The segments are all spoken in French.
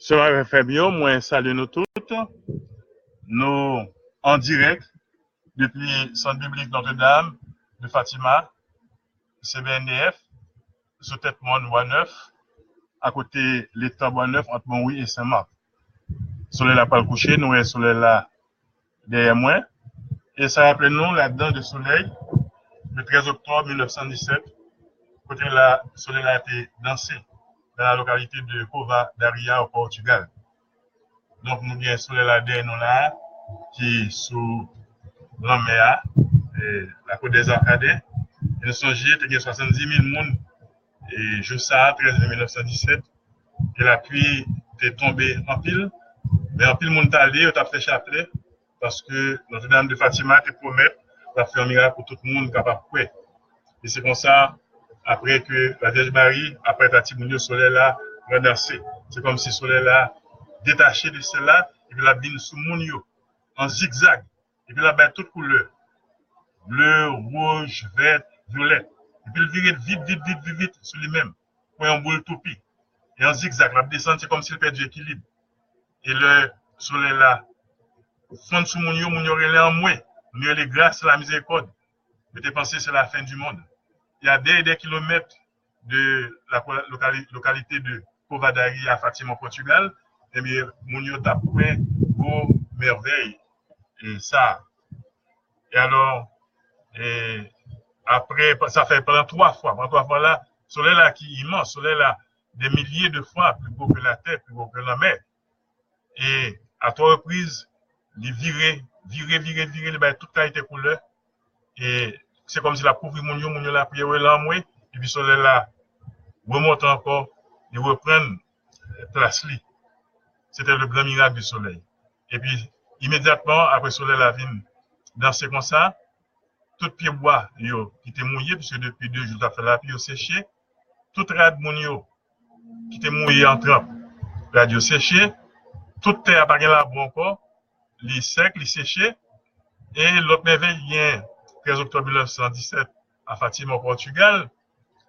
Sera Fabio, moi salut nous toutes. Nous en direct depuis Centre biblique Notre-Dame de Fatima, CBNDF, sous tête Mon Bois Neuf, à côté l'état Bois Neuf entre Montrouy et Saint-Marc. Soleil là pas le coucher, nous est soleil là derrière moi. Et ça rappelle nous là-dedans de soleil, le 13 octobre 1917, côté là, soleil a été dansé dans la localité de Cova d'Aria au Portugal. Donc, nous bien là derrière nous là, qui sous l'Améa, la côte des Arcades. Et nous sommes il y a 70 000 personnes, et je sais, 13 1917, que la pluie est tombée en pile, mais en pile, monde allé, on a fait chapelet, parce que Notre-Dame de Fatima te promet de faire pour tout le monde capable de Et c'est comme ça, après que la Vierge Marie, après ta le soleil là, renversé. C'est comme si le soleil là, détaché de cela, et puis la bine sous mon en zigzag. Et puis la bête toute couleur. Bleu, rouge, vert, violet. Et puis il virait vite, vite, vite, vite, vite sur lui-même. Pour un boule toupie. Et en zigzag, la descente, c'est comme s'il perdait l'équilibre. Et le soleil là, fond sous yo, mon yo relais en moi. Mon yo les grâces, la miséricorde. Mais pensé, c'est la fin du monde. Il y a des, kilomètres de la localité de Covadari à Fatima, Portugal. Eh bien, mon yo t'a merveille. Et ça. Et alors, et après, ça fait pendant trois fois, pendant trois fois là, soleil là qui est immense, soleil là, des milliers de fois plus beau que la terre, plus beau que la mer. Et à trois reprises, il virait, virer, virer, virer, ben, toute qualité couleur. Et se kom si la kouvri moun yo, moun yo la priye wè lan mwe, epi sole la remonte ankor, li repren plas li. Sete le gran mirak du soley. Epi, imediatman apre soley la vin, dans se konsa, tout pieboa yo ki te mouye, piske depi 2 jout afe la pi yo seche, tout rad moun yo ki te mouye an tramp, rad yo seche, tout te apare la bon kon, li sek, li seche, e lop meve yen 13 oktob 1917 a Fatima ou Portugal,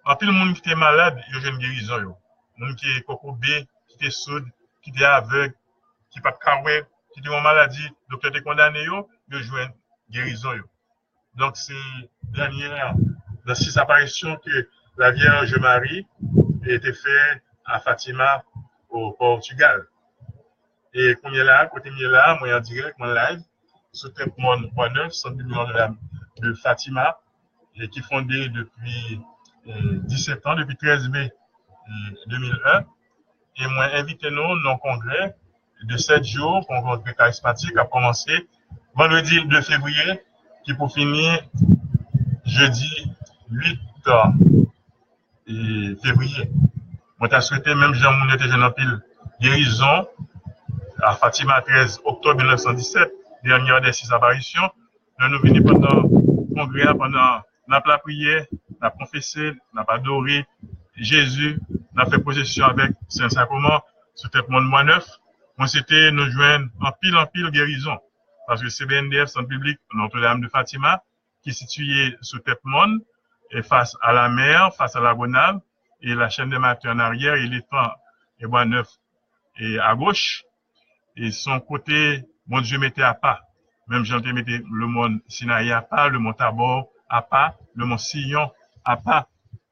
anpil moun ki te malade, yo jen gerizon yo. Moun ki koko be, ki te soud, ki te aveg, ki pat kawe, ki te moun maladi, doktor te kondane yo, yo jwen gerizon yo. Donk se danyen, nan sis aparisyon ke la Vierge Marie ete fe a Fatima ou Portugal. E konye la, kote nye la, mwen yon direk, mwen live, sou tep moun 1.9, 100 milyon de la mou. De Fatima, et qui est fondé depuis 17 euh, ans, depuis 13 mai 2001. Euh, et moi invité nous dans congrès de 7 jours, congrès charismatique, a commencé vendredi 2 février, qui pour finir jeudi 8 février. Moi, t'as souhaité, même Jean Mounet était jeune en pile, guérison, à Fatima 13 octobre 1917, dernière des six apparitions. Nous nous venons pendant le congrès, pendant la prière, la confessé, n'a pas adoré Jésus, n'a fait possession avec Saint-Sacrement, c'était mon mois neuf. Moi, c'était nous joindre en pile en pile guérison. Parce que CBNDF, Centre public Notre-Dame de Fatima, qui est situé sous tête monde, et face à la mer, face à la Gonave, et la chaîne des matins en arrière, et l'étang et bois neuf et à gauche. Et son côté, mon Dieu mettait à pas. Même Jean mettait le monde Sinaï à pas, le mont Tabor à pas, le mont Sillon à pas.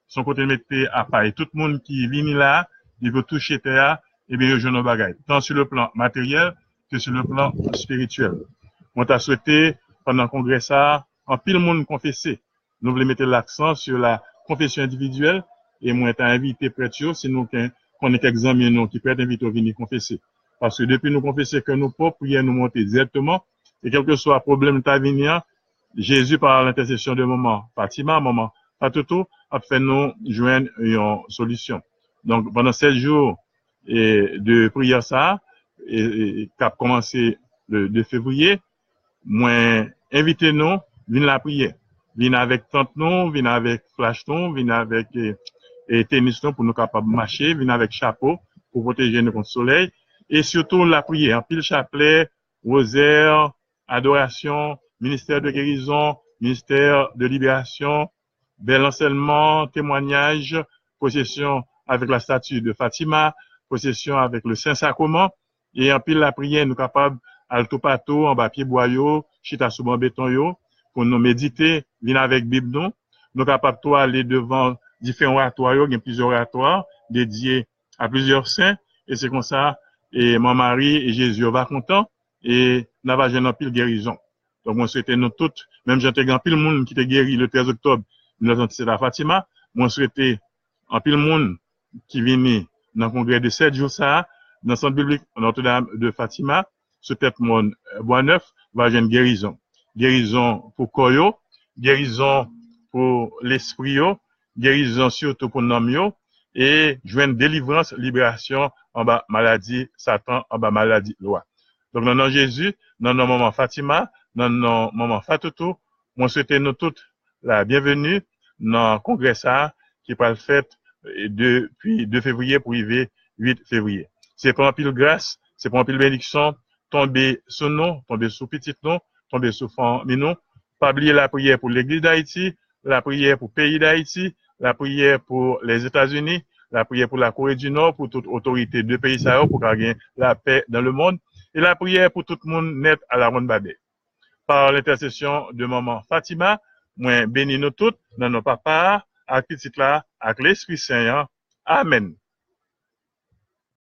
Son côté mettait à pas. Et tout le monde qui vient là, il veut toucher terre, et bien, je nos bagaille. Tant sur le plan matériel que sur le plan spirituel. On t'a souhaité, pendant le congrès ça, en pile monde confessé. Nous voulons mettre l'accent sur la confession individuelle, et moi, t'ai invité prêtre, si nous, qu'on est quelques amis, qui peut être invité à venir confesser. Parce que depuis nous confesser que nous pas, prier nous monter directement. Et quel que soit problème venir, Jésus, par l'intercession de maman Fatima, maman Fatoutou, a fait nous joindre une solution. Donc, pendant sept jours et de prière ça, et, qui a commencé le 2 février, moi, invitez-nous, venez la prière. Venez avec tante nous, venez avec flash nous, venez avec et, tennis pour nous capables de marcher, venez avec chapeau pour protéger nous contre le soleil et surtout la prière, pile chapelet, rosaire, adoration, ministère de guérison, ministère de libération, bel enseignement, témoignage, possession avec la statue de Fatima, possession avec le Saint-Sacrement, et en pile la prière, nous capables, alto pato, en bas pied boyau, chita sous béton yo, pour nous méditer, venir avec Bible nous, nous capables de aller devant différents oratoires, il y a plusieurs oratoires dédiés à plusieurs saints, et c'est comme ça, et mon mari et Jésus va content, et nous avons un pile guérison. Donc, moi, souhaite nous toutes, même j'ai grand pile monde qui était guéri le 13 octobre 1977 à Fatima, moi, souhaite un pile monde qui vient dans le congrès de 7 jours ça, dans le centre Notre-Dame de Fatima, ce tête mon bois neuf va guérison. Guérison pour Koyo, guérison pour l'esprit, guérison surtout pour l'homme, et joindre délivrance, libération en bas maladie, Satan, en bas maladie, loi. Donc, dans nom Jésus, dans nos maman Fatima, dans nos maman Fatoutou, moi souhaite nous toutes la congrès ça, qui va le fait depuis 2 février pour arriver 8 février. C'est pas un pile grâce, c'est pas un pile bénédiction, tomber sous nous, tomber sous petit nom, tomber sous famille nous, pas oublier la prière pour l'église d'Haïti, la prière pour le pays d'Haïti, la prière pour les États-Unis, la prière pour la Corée du Nord, pour toute autorité de pays ça pour gagner la paix dans le monde, et la prière pour tout le monde net à la ronde babé. Par l'intercession de maman Fatima, moi bénis nous toutes dans nos papas, à petit là, avec l'Esprit Saint. Amen.